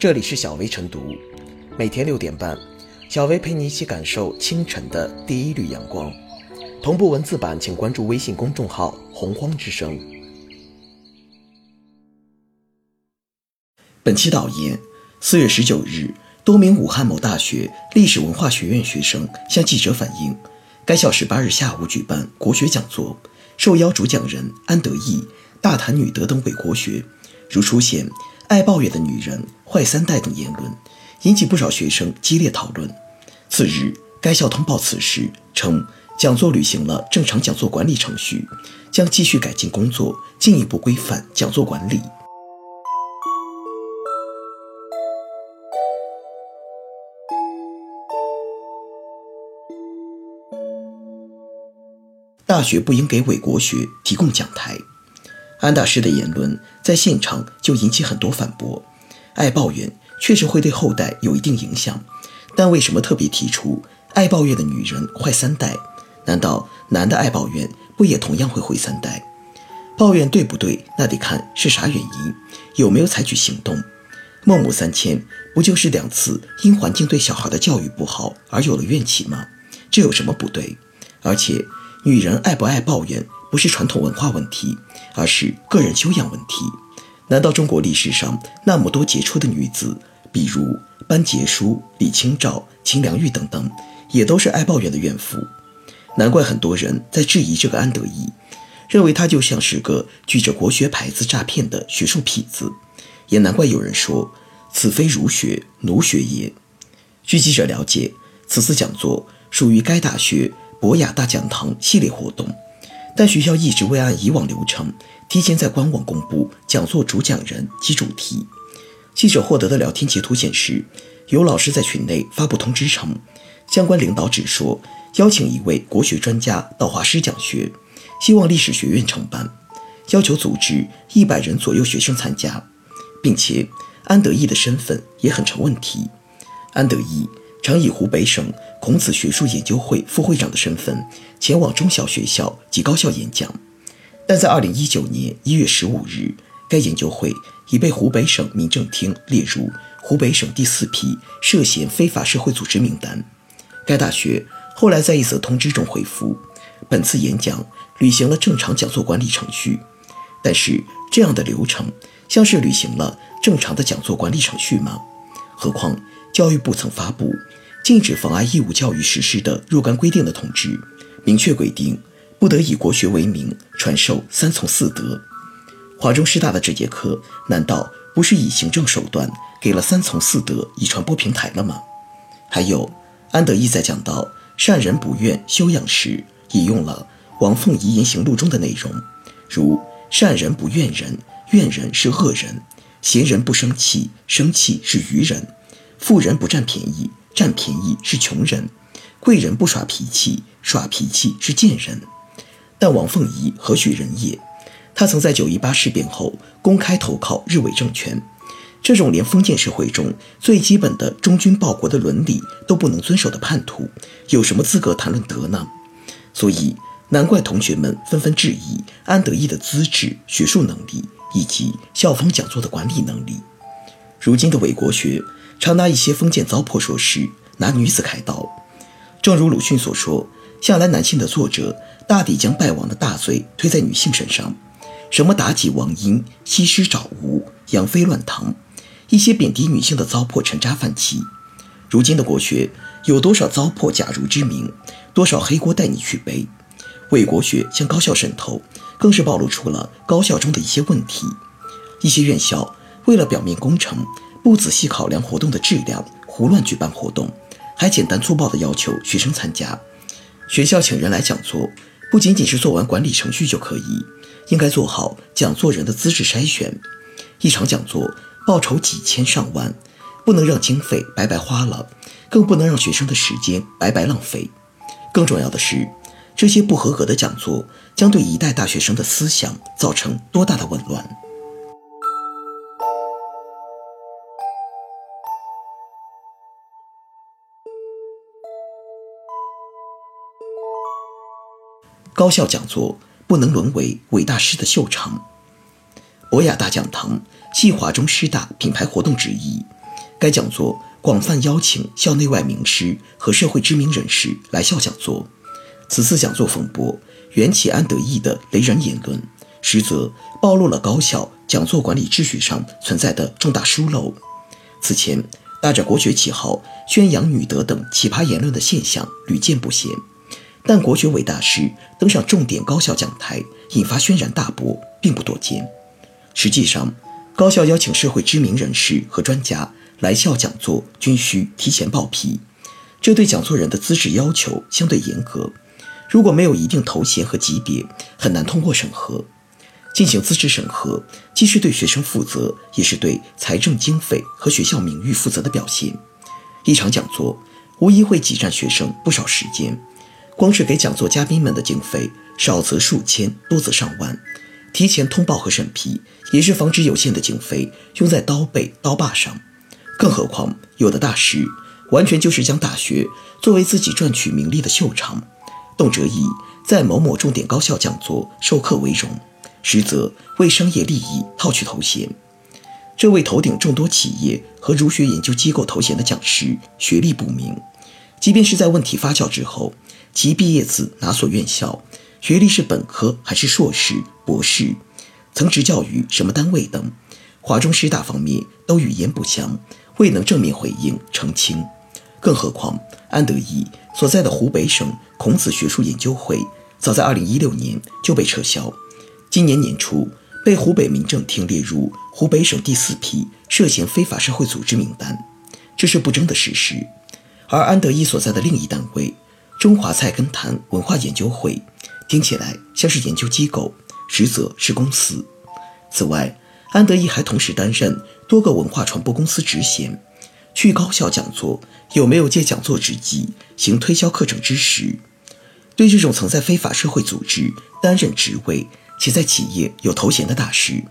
这里是小薇晨读，每天六点半，小薇陪你一起感受清晨的第一缕阳光。同步文字版，请关注微信公众号“洪荒之声”。本期导言：四月十九日，多名武汉某大学历史文化学院学生向记者反映，该校十八日下午举办国学讲座，受邀主讲人安德义大谈女德等伪国学，如出现“爱抱怨的女人”“坏三代”等言论，引起不少学生激烈讨论。次日，该校通报此事，称讲座履行了正常讲座管理程序，将继续改进工作，进一步规范讲座管理。大学不应给伪国学提供讲台。安大师的言论在现场就引起很多反驳。爱抱怨确实会对后代有一定影响，但为什么特别提出爱抱怨的女人坏三代？难道男的爱抱怨不也同样会毁三代？抱怨对不对？那得看是啥原因，有没有采取行动。孟母三迁不就是两次因环境对小孩的教育不好而有了怨气吗？这有什么不对？而且女人爱不爱抱怨？不是传统文化问题，而是个人修养问题。难道中国历史上那么多杰出的女子，比如班杰书、李清照、秦良玉等等，也都是爱抱怨的怨妇？难怪很多人在质疑这个安德义，认为他就像是个举着国学牌子诈骗的学术痞子。也难怪有人说此非儒学，奴学也。据记者了解，此次讲座属于该大学博雅大讲堂系列活动。但学校一直未按以往流程提前在官网公布讲座主讲人及主题。记者获得的聊天截图显示，有老师在群内发布通知称，相关领导只说邀请一位国学专家到华师讲学，希望历史学院承办，要求组织一百人左右学生参加，并且安德义的身份也很成问题。安德义。常以湖北省孔子学术研究会副会长的身份前往中小学校及高校演讲，但在二零一九年一月十五日，该研究会已被湖北省民政厅列入湖北省第四批涉嫌非法社会组织名单。该大学后来在一则通知中回复，本次演讲履行了正常讲座管理程序，但是这样的流程像是履行了正常的讲座管理程序吗？何况。教育部曾发布禁止妨碍义务教育实施的若干规定的通知，明确规定不得以国学为名传授三从四德。华中师大的这节课难道不是以行政手段给了三从四德以传播平台了吗？还有，安德义在讲到善人不怨修养时，引用了王凤仪言行录中的内容，如善人不怨人，怨人是恶人；贤人不生气，生气是愚人。富人不占便宜，占便宜是穷人；贵人不耍脾气，耍脾气是贱人。但王凤仪何许人也？他曾在九一八事变后公开投靠日伪政权，这种连封建社会中最基本的忠君报国的伦理都不能遵守的叛徒，有什么资格谈论德呢？所以，难怪同学们纷纷质疑安德义的资质、学术能力以及校方讲座的管理能力。如今的伪国学。常拿一些封建糟粕说事，拿女子开刀。正如鲁迅所说，向来男性的作者大抵将败亡的大罪推在女性身上，什么妲己、王英、西施找吴、杨妃乱唐，一些贬低女性的糟粕沉渣泛起。如今的国学有多少糟粕假如之名，多少黑锅带你去背？为国学向高校渗透，更是暴露出了高校中的一些问题。一些院校为了表面工程。不仔细考量活动的质量，胡乱举办活动，还简单粗暴地要求学生参加。学校请人来讲座，不仅仅是做完管理程序就可以，应该做好讲座人的资质筛选。一场讲座报酬几千上万，不能让经费白白花了，更不能让学生的时间白白浪费。更重要的是，这些不合格的讲座将对一代大学生的思想造成多大的紊乱？高校讲座不能沦为伟大师的秀场。博雅大讲堂系华中师大品牌活动之一，该讲座广泛邀请校内外名师和社会知名人士来校讲座。此次讲座风波缘起安德义的雷人言论，实则暴露了高校讲座管理秩序上存在的重大疏漏。此前，打着国学旗号宣扬女德等奇葩言论的现象屡见不鲜，但国学伟大师登上重点高校讲台，引发轩然大波，并不多见。实际上，高校邀请社会知名人士和专家来校讲座，均需提前报批，这对讲座人的资质要求相对严格。如果没有一定头衔和级别，很难通过审核。进行资质审核，既是对学生负责，也是对财政经费和学校名誉负责的表现。一场讲座无疑会挤占学生不少时间，光是给讲座嘉宾们的经费，少则数千，多则上万。提前通报和审批，也是防止有限的经费用在刀背刀把上。更何况，有的大师完全就是将大学作为自己赚取名利的秀场，动辄以在某某重点高校讲座授课为荣。实则为商业利益套取头衔。这位头顶众多企业和儒学研究机构头衔的讲师，学历不明。即便是在问题发酵之后，其毕业自哪所院校，学历是本科还是硕士、博士，曾执教于什么单位等，华中师大方面都语焉不详，未能正面回应澄清。更何况安德义所在的湖北省孔子学术研究会，早在2016年就被撤销。今年年初，被湖北民政厅列入湖北省第四批涉嫌非法社会组织名单，这是不争的事实。而安德义所在的另一单位——中华菜根谭文化研究会，听起来像是研究机构，实则是公司。此外，安德义还同时担任多个文化传播公司职衔。去高校讲座，有没有借讲座之机行推销课程之实？对这种曾在非法社会组织担任职位，且在企业有头衔的大师，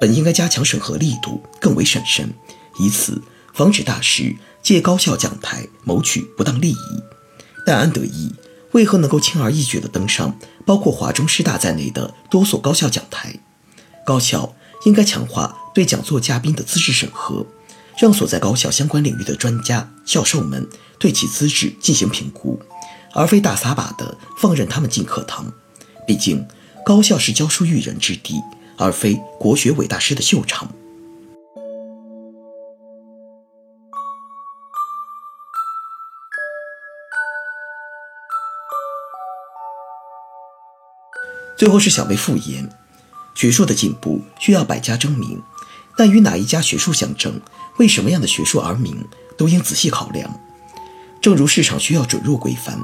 本应该加强审核力度，更为审慎，以此防止大师借高校讲台谋取不当利益。但安德义为何能够轻而易举地登上包括华中师大在内的多所高校讲台？高校应该强化对讲座嘉宾的资质审核，让所在高校相关领域的专家教授们对其资质进行评估，而非大撒把地放任他们进课堂。毕竟。高校是教书育人之地，而非国学伟大师的秀场。最后是小薇复言：学术的进步需要百家争鸣，但与哪一家学术相争，为什么样的学术而鸣，都应仔细考量。正如市场需要准入规范。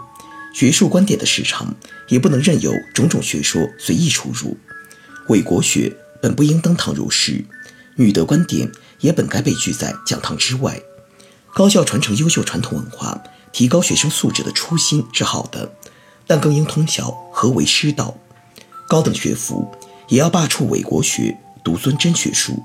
学术观点的市场也不能任由种种学说随意出入，伪国学本不应登堂入室，女德观点也本该被拒在讲堂之外。高校传承优秀传统文化，提高学生素质的初心是好的，但更应通晓何为师道。高等学府也要罢黜伪国学，独尊真学术。